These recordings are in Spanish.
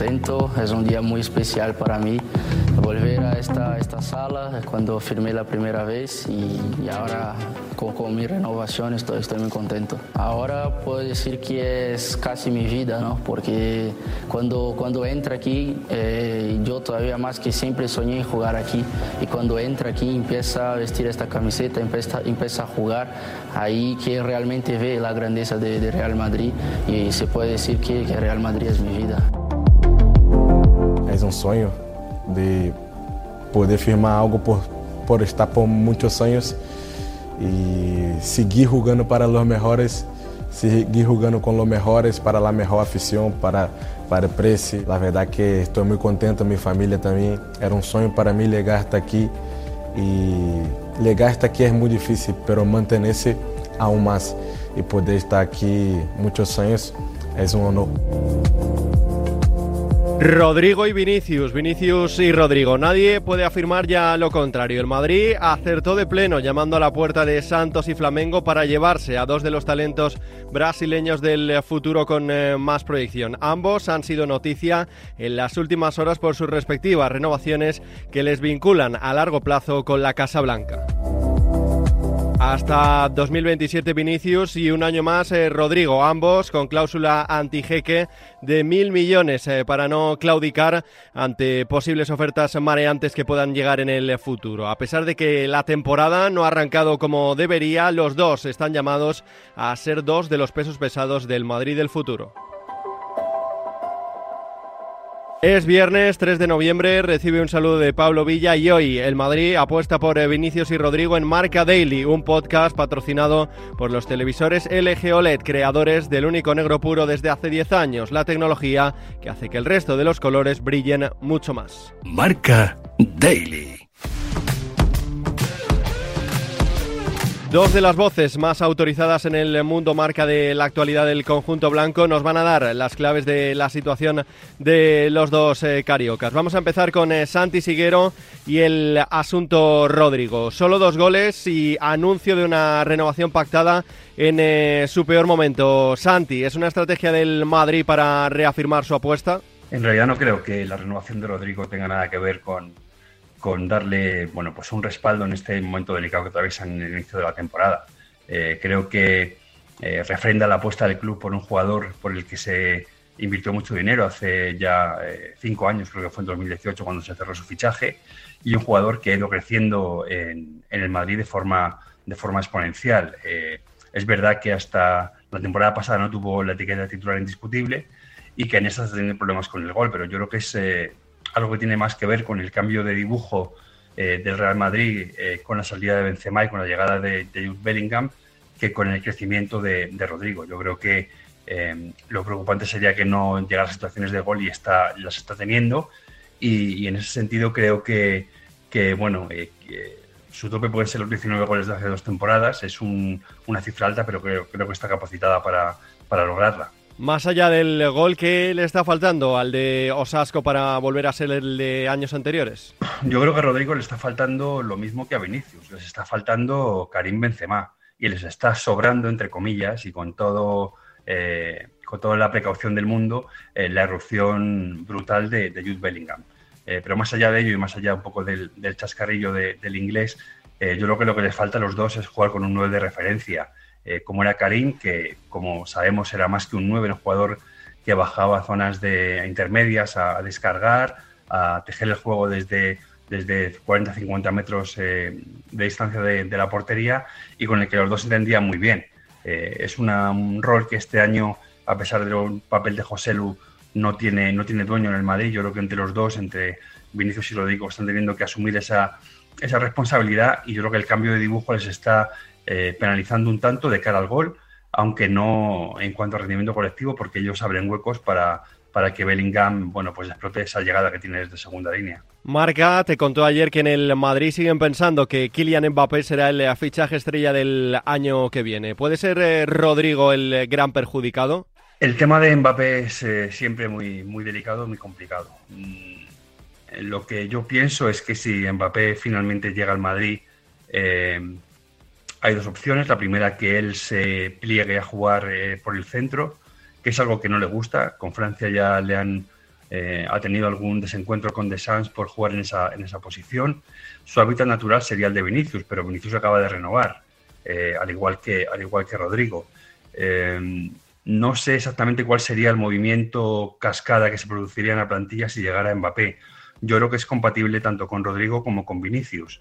Contento, es un día muy especial para mí volver a esta, esta sala cuando firmé la primera vez y, ahora con, con, mi renovación estoy, estoy muy contento. Ahora puedo decir que es casi mi vida, ¿no? porque cuando, cuando entra aquí, eh, yo todavía más que siempre soñé jugar aquí y cuando entra aquí empieza a vestir esta camiseta, empieza, empieza a jugar, ahí que realmente ve la grandeza de, Real Madrid y se puede decir que, que Real Madrid es mi vida. Es un sueño de poder firmar algo por, por estar por muchos años y seguir jugando para los mejores, seguir jugando con los mejores para la mejor afición, para, para el precio. La verdad que estoy muy contento, mi familia también. Era un sueño para mí llegar hasta aquí y llegar hasta aquí es muy difícil, pero mantenerse aún más y poder estar aquí muchos años es un honor. Rodrigo y Vinicius, Vinicius y Rodrigo. Nadie puede afirmar ya lo contrario. El Madrid acertó de pleno llamando a la puerta de Santos y Flamengo para llevarse a dos de los talentos brasileños del futuro con eh, más proyección. Ambos han sido noticia en las últimas horas por sus respectivas renovaciones que les vinculan a largo plazo con la Casa Blanca. Hasta 2027 Vinicius y un año más eh, Rodrigo, ambos con cláusula antijeque de mil millones eh, para no claudicar ante posibles ofertas mareantes que puedan llegar en el futuro. A pesar de que la temporada no ha arrancado como debería, los dos están llamados a ser dos de los pesos pesados del Madrid del futuro. Es viernes 3 de noviembre, recibe un saludo de Pablo Villa y hoy el Madrid apuesta por eh, Vinicius y Rodrigo en Marca Daily, un podcast patrocinado por los televisores LG OLED, creadores del único negro puro desde hace 10 años, la tecnología que hace que el resto de los colores brillen mucho más. Marca Daily. Dos de las voces más autorizadas en el mundo marca de la actualidad del conjunto blanco nos van a dar las claves de la situación de los dos eh, cariocas. Vamos a empezar con eh, Santi Siguero y el asunto Rodrigo. Solo dos goles y anuncio de una renovación pactada en eh, su peor momento. Santi, ¿es una estrategia del Madrid para reafirmar su apuesta? En realidad no creo que la renovación de Rodrigo tenga nada que ver con con darle bueno, pues un respaldo en este momento delicado que atraviesan en el inicio de la temporada. Eh, creo que eh, refrenda la apuesta del club por un jugador por el que se invirtió mucho dinero hace ya eh, cinco años, creo que fue en 2018 cuando se cerró su fichaje, y un jugador que ha ido creciendo en, en el Madrid de forma, de forma exponencial. es verdad que hasta la temporada pasada no tuvo la etiqueta titular indiscutible y que en esta está teniendo problemas con el gol, pero yo creo que es algo que tiene más que ver con el cambio de dibujo eh, del Real Madrid eh, con la salida de Benzema y con la llegada de, Jude Bellingham que con el crecimiento de, Rodrigo. Yo creo que eh, lo preocupante sería que no llegara a situaciones de gol y está, las está teniendo y, en ese sentido creo que, bueno, su tope puede ser los 19 goles de hace dos temporadas, es una cifra alta, pero creo, creo que está capacitada para, para lograrla. Más allá del gol, ¿qué le está faltando al de Osasco para volver a ser el de años anteriores? Yo creo que Rodrigo le está faltando lo mismo que a Vinicius. Les está faltando Karim Benzema y les está sobrando, entre comillas, y con todo eh, con toda la precaución del mundo, eh, la erupción brutal de, Jude Bellingham. Eh, pero más allá de ello y más allá un poco del, chascarrillo del inglés, yo creo que lo que les falta a los dos es jugar con un 9 de referencia. Eh, como era Karim, que como sabemos era más que un 9, un jugador que bajaba a zonas de intermedias a, descargar, a tejer el juego desde, desde 40-50 metros eh, de distancia de, la portería y con el que los dos entendían muy bien. Eh, es un rol que este año, a pesar del papel de José Lu, no tiene, no tiene dueño en el Madrid. Yo creo que entre los dos, entre Vinicius y Rodrigo, están teniendo que asumir esa, esa responsabilidad y yo creo que el cambio de dibujo les está eh, penalizando un tanto de cara al gol, aunque no en cuanto a rendimiento colectivo, porque ellos abren huecos para, para que Bellingham, bueno, pues explote esa llegada que tiene desde segunda línea. Marca te contó ayer que en el Madrid siguen pensando que Kylian Mbappé será el fichaje estrella del año que viene. ¿Puede ser eh, Rodrigo el gran perjudicado? El tema de Mbappé es eh, siempre muy, muy delicado, muy complicado. Mm, lo que yo pienso es que si Mbappé finalmente llega al Madrid, eh, hay dos opciones. La primera, que él se pliegue a jugar eh, por el centro, que es algo que no le gusta. Con Francia ya le han ha tenido algún desencuentro con Deschamps por jugar en esa, en esa posición. Su hábitat natural sería el de Vinicius, pero Vinicius acaba de renovar, al, igual que, al igual que Rodrigo. No sé exactamente cuál sería el movimiento cascada que se produciría en la plantilla si llegara Mbappé. Yo creo que es compatible tanto con Rodrigo como con Vinicius.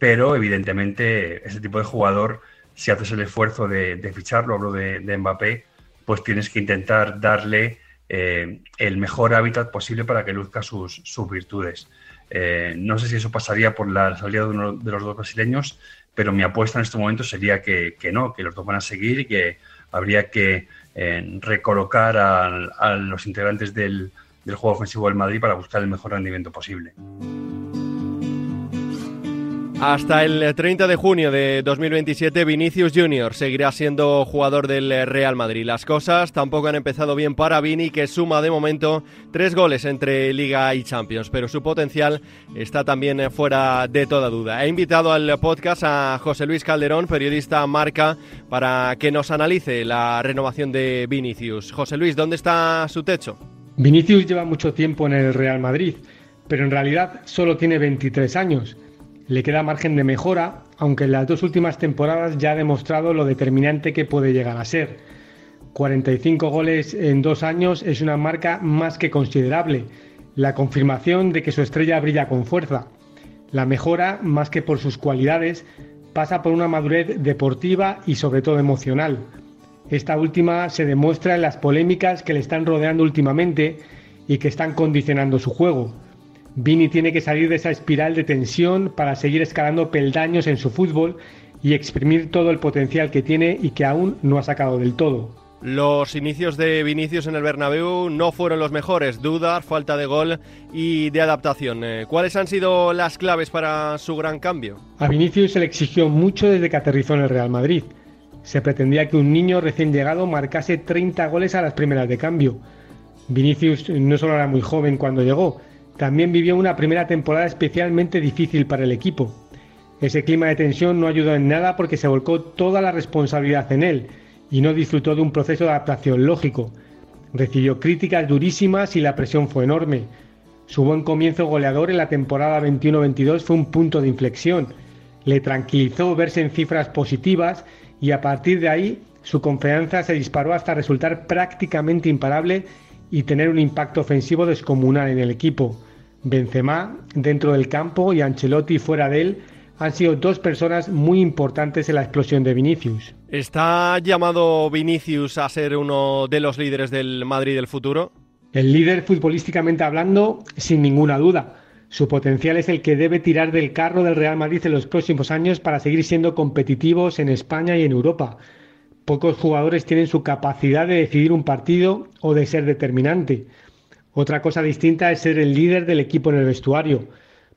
Pero evidentemente ese tipo de jugador, si haces el esfuerzo de, ficharlo, hablo de, Mbappé, pues tienes que intentar darle eh, el mejor hábitat posible para que luzca sus, virtudes. Eh, no sé si eso pasaría por la salida de uno de los dos brasileños, pero mi apuesta en este momento sería que, que no, que los dos van a seguir y que habría que eh, recolocar a, los integrantes del, del juego ofensivo del Madrid para buscar el mejor rendimiento posible. Hasta el 30 de junio de 2027, Vinicius Junior seguirá siendo jugador del Real Madrid. Las cosas tampoco han empezado bien para Vini, que suma de momento tres goles entre Liga y Champions, pero su potencial está también fuera de toda duda. He invitado al podcast a José Luis Calderón, periodista Marca, para que nos analice la renovación de Vinicius. José Luis, ¿dónde está su techo? Vinicius lleva mucho tiempo en el Real Madrid, pero en realidad solo tiene 23 años le queda margen de mejora, aunque en las dos últimas temporadas ya ha demostrado lo determinante que puede llegar a ser. 45 goles en dos años es una marca más que considerable, la confirmación de que su estrella brilla con fuerza. La mejora, más que por sus cualidades, pasa por una madurez deportiva y sobre todo emocional. Esta última se demuestra en las polémicas que le están rodeando últimamente y que están condicionando su juego. Vini tiene que salir de esa espiral de tensión para seguir escalando peldaños en su fútbol y exprimir todo el potencial que tiene y que aún no ha sacado del todo. Los inicios de Vinicius en el Bernabéu no fueron los mejores, dudas, falta de gol y de adaptación. Eh, ¿Cuáles han sido las claves para su gran cambio? A Vinicius se le exigió mucho desde que aterrizó en el Real Madrid. Se pretendía que un niño recién llegado marcase 30 goles a las primeras de cambio. Vinicius no solo era muy joven cuando llegó, también vivió una primera temporada especialmente difícil para el equipo. Ese clima de tensión no ayudó en nada porque se volcó toda la responsabilidad en él y no disfrutó de un proceso de adaptación lógico. Recibió críticas durísimas y la presión fue enorme. Su buen comienzo goleador en la temporada 21-22 fue un punto de inflexión. Le tranquilizó verse en cifras positivas y a partir de ahí su confianza se disparó hasta resultar prácticamente imparable y tener un impacto ofensivo descomunal en el equipo. Benzema dentro del campo y Ancelotti fuera de él han sido dos personas muy importantes en la explosión de Vinicius. ¿Está llamado Vinicius a ser uno de los líderes del Madrid del futuro? El líder futbolísticamente hablando, sin ninguna duda. Su potencial es el que debe tirar del carro del Real Madrid en los próximos años para seguir siendo competitivos en España y en Europa. Pocos jugadores tienen su capacidad de decidir un partido o de ser determinante. Otra cosa distinta es ser el líder del equipo en el vestuario.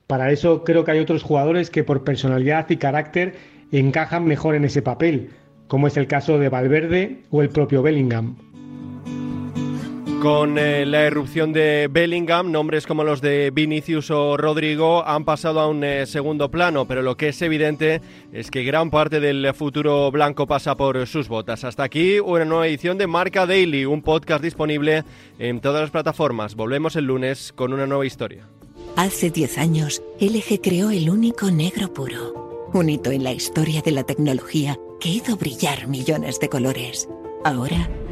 Para eso creo que hay otros jugadores que por personalidad y carácter encajan mejor en ese papel, como es el caso de Valverde o el propio Bellingham. Con eh, la erupción de Bellingham, nombres como los de Vinicius o Rodrigo han pasado a un eh, segundo plano, pero lo que es evidente es que gran parte del futuro blanco pasa por sus botas. Hasta aquí una nueva edición de Marca Daily, un podcast disponible en todas las plataformas. Volvemos el lunes con una nueva historia. Hace 10 años, LG creó el único negro puro, un hito en la historia de la tecnología que hizo brillar millones de colores. Ahora,